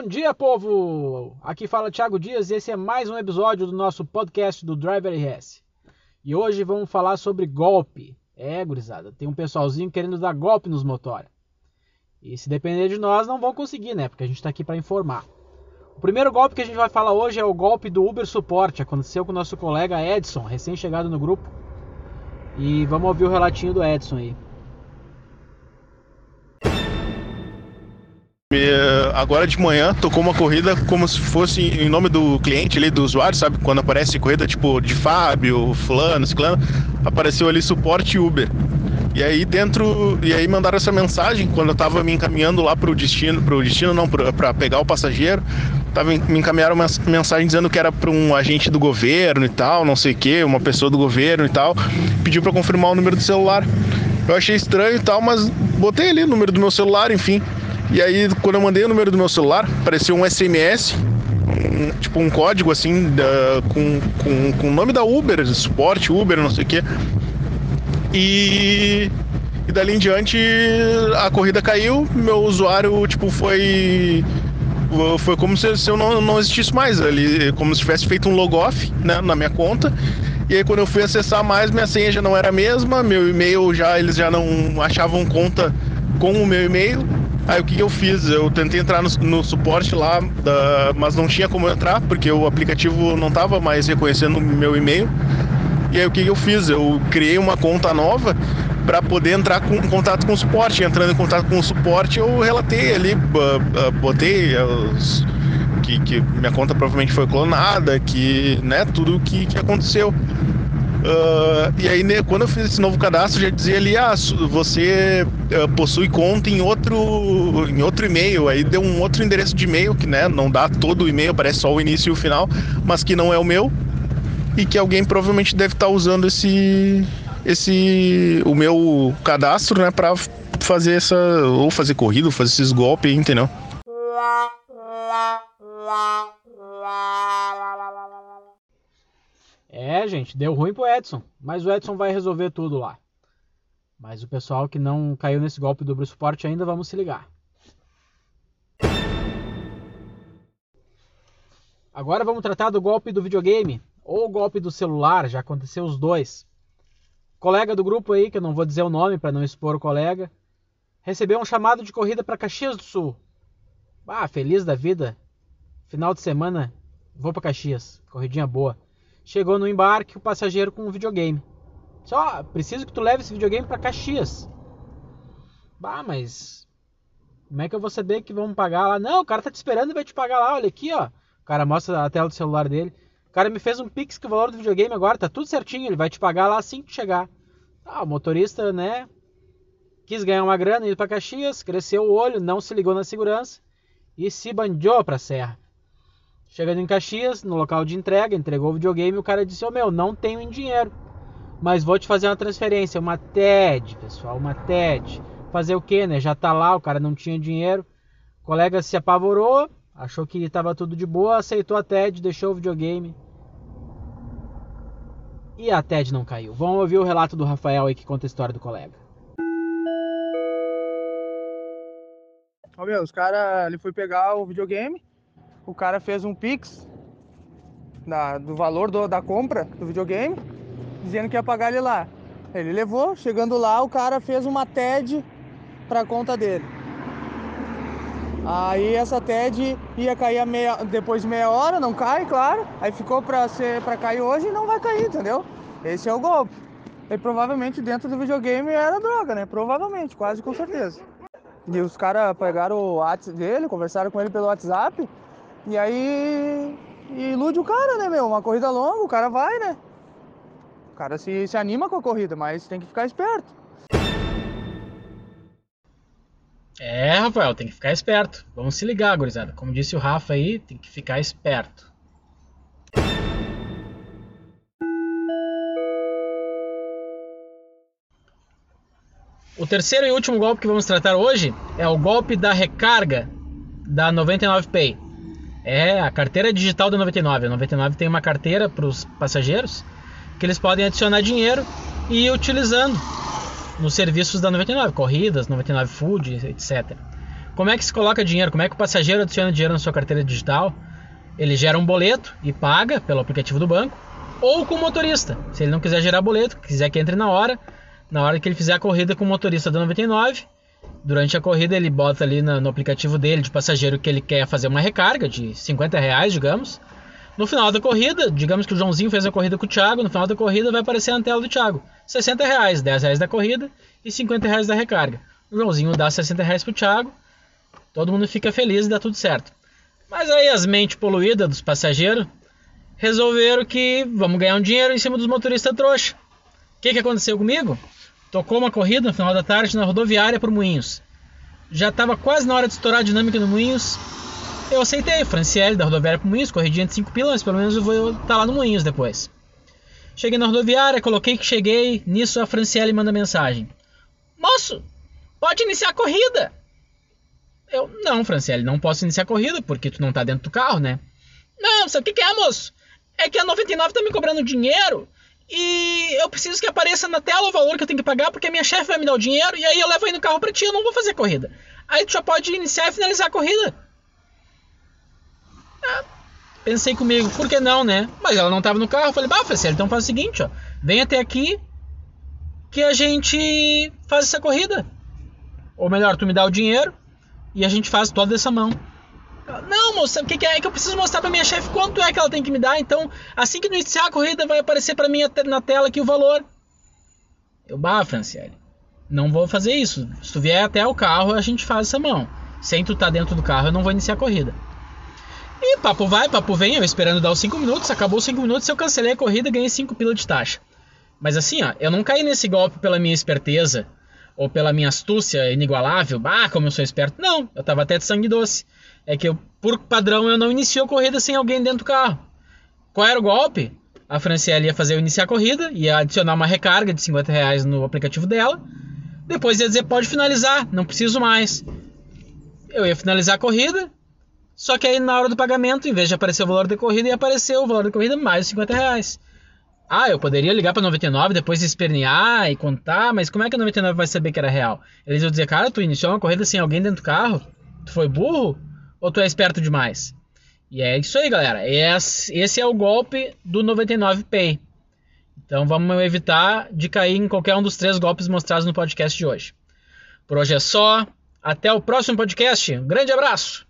Bom dia, povo! Aqui fala Thiago Dias e esse é mais um episódio do nosso podcast do Driver RS. E hoje vamos falar sobre golpe. É, gurizada, tem um pessoalzinho querendo dar golpe nos motora. E se depender de nós, não vão conseguir, né? Porque a gente está aqui para informar. O primeiro golpe que a gente vai falar hoje é o golpe do Uber Suporte. Aconteceu com o nosso colega Edson, recém-chegado no grupo. E vamos ouvir o relatinho do Edson aí. Agora de manhã tocou uma corrida como se fosse em nome do cliente ali, do usuário, sabe? Quando aparece corrida tipo de Fábio, fulano, ciclano, apareceu ali suporte Uber. E aí dentro, e aí mandaram essa mensagem quando eu tava me encaminhando lá pro destino, pro destino não, para pegar o passageiro, tava me encaminharam uma mensagem dizendo que era para um agente do governo e tal, não sei o que, uma pessoa do governo e tal, pediu para confirmar o número do celular. Eu achei estranho e tal, mas botei ali o número do meu celular, enfim. E aí, quando eu mandei o número do meu celular, apareceu um SMS, um, tipo um código assim, da, com, com, com o nome da Uber, suporte Uber, não sei o quê. E, e dali em diante a corrida caiu, meu usuário tipo foi foi como se, se eu não, não existisse mais ali, como se tivesse feito um logoff né, na minha conta. E aí quando eu fui acessar mais, minha senha já não era a mesma, meu e-mail já eles já não achavam conta com o meu e-mail. Aí o que, que eu fiz? Eu tentei entrar no, no suporte lá, da, mas não tinha como entrar, porque o aplicativo não estava mais reconhecendo o meu e-mail. E aí o que, que eu fiz? Eu criei uma conta nova para poder entrar com, em contato com o suporte. Entrando em contato com o suporte, eu relatei ali, botei os, que, que, minha conta provavelmente foi clonada, que, né, tudo o que, que aconteceu. Uh, e aí, né, quando eu fiz esse novo cadastro, já dizia ali, ah, você uh, possui conta em outro, em outro e-mail. Aí deu um outro endereço de e-mail, que né, não dá todo o e-mail, aparece só o início e o final, mas que não é o meu. E que alguém provavelmente deve estar usando esse, esse, o meu cadastro, né, para fazer essa, ou fazer corrida, ou fazer esses golpes, entendeu? É, gente, deu ruim pro Edson, mas o Edson vai resolver tudo lá. Mas o pessoal que não caiu nesse golpe do Suporte ainda, vamos se ligar. Agora vamos tratar do golpe do videogame ou golpe do celular, já aconteceu os dois. colega do grupo aí, que eu não vou dizer o nome para não expor o colega, recebeu um chamado de corrida para Caxias do Sul. Ah, feliz da vida. Final de semana, vou para Caxias, corridinha boa. Chegou no embarque o passageiro com um videogame. Só, preciso que tu leve esse videogame para Caxias. Bah, mas como é que eu vou saber que vão pagar lá? Não, o cara tá te esperando e vai te pagar lá. Olha aqui, ó. O cara mostra a tela do celular dele. O cara me fez um pix que o valor do videogame agora tá tudo certinho. Ele vai te pagar lá assim que chegar. Ah, o motorista, né? Quis ganhar uma grana, ir para Caxias, cresceu o olho, não se ligou na segurança e se bandiou pra serra. Chegando em Caxias, no local de entrega, entregou o videogame, o cara disse: Ô oh, meu, não tenho em dinheiro, mas vou te fazer uma transferência, uma TED, pessoal, uma TED. Fazer o que, né? Já tá lá, o cara não tinha dinheiro. O colega se apavorou, achou que estava tudo de boa, aceitou a TED, deixou o videogame. E a TED não caiu. Vamos ouvir o relato do Rafael aí que conta a história do colega. Ô meu, os caras, ele foi pegar o videogame, o cara fez um pix da, do valor do, da compra do videogame, dizendo que ia pagar ele lá. Ele levou, chegando lá, o cara fez uma TED para conta dele. Aí essa TED ia cair meia, depois de meia hora, não cai, claro. Aí ficou para ser para cair hoje e não vai cair, entendeu? Esse é o golpe. E provavelmente dentro do videogame era droga, né? Provavelmente, quase com certeza. E os caras pegaram o WhatsApp dele, conversaram com ele pelo WhatsApp e aí ilude o cara, né, meu? Uma corrida longa, o cara vai, né? O cara se, se anima com a corrida, mas tem que ficar esperto. É, Rafael, tem que ficar esperto. Vamos se ligar, gurizada. Como disse o Rafa aí, tem que ficar esperto. O terceiro e último golpe que vamos tratar hoje é o golpe da recarga da 99Pay. É a carteira digital da 99. A 99 tem uma carteira para os passageiros que eles podem adicionar dinheiro e ir utilizando nos serviços da 99, corridas, 99 Food, etc. Como é que se coloca dinheiro? Como é que o passageiro adiciona dinheiro na sua carteira digital? Ele gera um boleto e paga pelo aplicativo do banco, ou com o motorista. Se ele não quiser gerar boleto, quiser que entre na hora, na hora que ele fizer a corrida com o motorista da 99, durante a corrida ele bota ali no aplicativo dele de passageiro que ele quer fazer uma recarga de 50 reais, digamos. No final da corrida, digamos que o Joãozinho fez a corrida com o Thiago, no final da corrida vai aparecer na tela do Thiago. 60 reais, 10 reais da corrida e 50 reais da recarga. O Joãozinho dá 60 reais pro Thiago, todo mundo fica feliz e dá tudo certo. Mas aí as mentes poluídas dos passageiros resolveram que vamos ganhar um dinheiro em cima dos motoristas trouxa. O que, que aconteceu comigo? Tocou uma corrida no final da tarde na rodoviária por Moinhos. Já estava quase na hora de estourar a dinâmica no Moinhos eu aceitei, Franciele da rodoviária pro Moinhos, corridinha de 5 pilas, pelo menos eu vou estar tá lá no Moinhos depois. Cheguei na rodoviária, coloquei que cheguei, nisso a Franciele manda mensagem. Moço, pode iniciar a corrida! Eu, não, Franciele, não posso iniciar a corrida porque tu não tá dentro do carro, né? Não, sabe o que, que é, moço? É que a 99 tá me cobrando dinheiro e eu preciso que apareça na tela o valor que eu tenho que pagar porque a minha chefe vai me dar o dinheiro e aí eu levo aí no carro pra ti, eu não vou fazer corrida. Aí tu já pode iniciar e finalizar a corrida. Ah, pensei comigo, por que não, né? Mas ela não tava no carro. Eu falei, bah, Franciele, então faz o seguinte, ó. Vem até aqui que a gente faz essa corrida. Ou melhor, tu me dá o dinheiro e a gente faz toda essa mão. Não, moça, o que, que, é? é que eu preciso mostrar pra minha chefe quanto é que ela tem que me dar. Então, assim que iniciar a corrida, vai aparecer para mim na tela aqui o valor. Eu, bah, Franciele, não vou fazer isso. Se tu vier até o carro, a gente faz essa mão. Sem tu tá dentro do carro, eu não vou iniciar a corrida. E papo vai, papo vem, eu esperando dar os 5 minutos, acabou os 5 minutos, eu cancelei a corrida ganhei 5 pila de taxa. Mas assim, ó, eu não caí nesse golpe pela minha esperteza ou pela minha astúcia inigualável, ah, como eu sou esperto. Não, eu tava até de sangue doce. É que eu, por padrão eu não inicio a corrida sem alguém dentro do carro. Qual era o golpe? A Franciele ia fazer eu iniciar a corrida, ia adicionar uma recarga de 50 reais no aplicativo dela. Depois ia dizer, pode finalizar, não preciso mais. Eu ia finalizar a corrida, só que aí na hora do pagamento, em vez de aparecer o valor da corrida, ia aparecer o valor da corrida mais 50 reais. Ah, eu poderia ligar para 99, depois espernear e contar, mas como é que a 99 vai saber que era real? Eles iam dizer, cara, tu iniciou uma corrida sem alguém dentro do carro? Tu foi burro? Ou tu é esperto demais? E é isso aí, galera. Esse é o golpe do 99 Pay. Então vamos evitar de cair em qualquer um dos três golpes mostrados no podcast de hoje. Por hoje é só. Até o próximo podcast. Um grande abraço!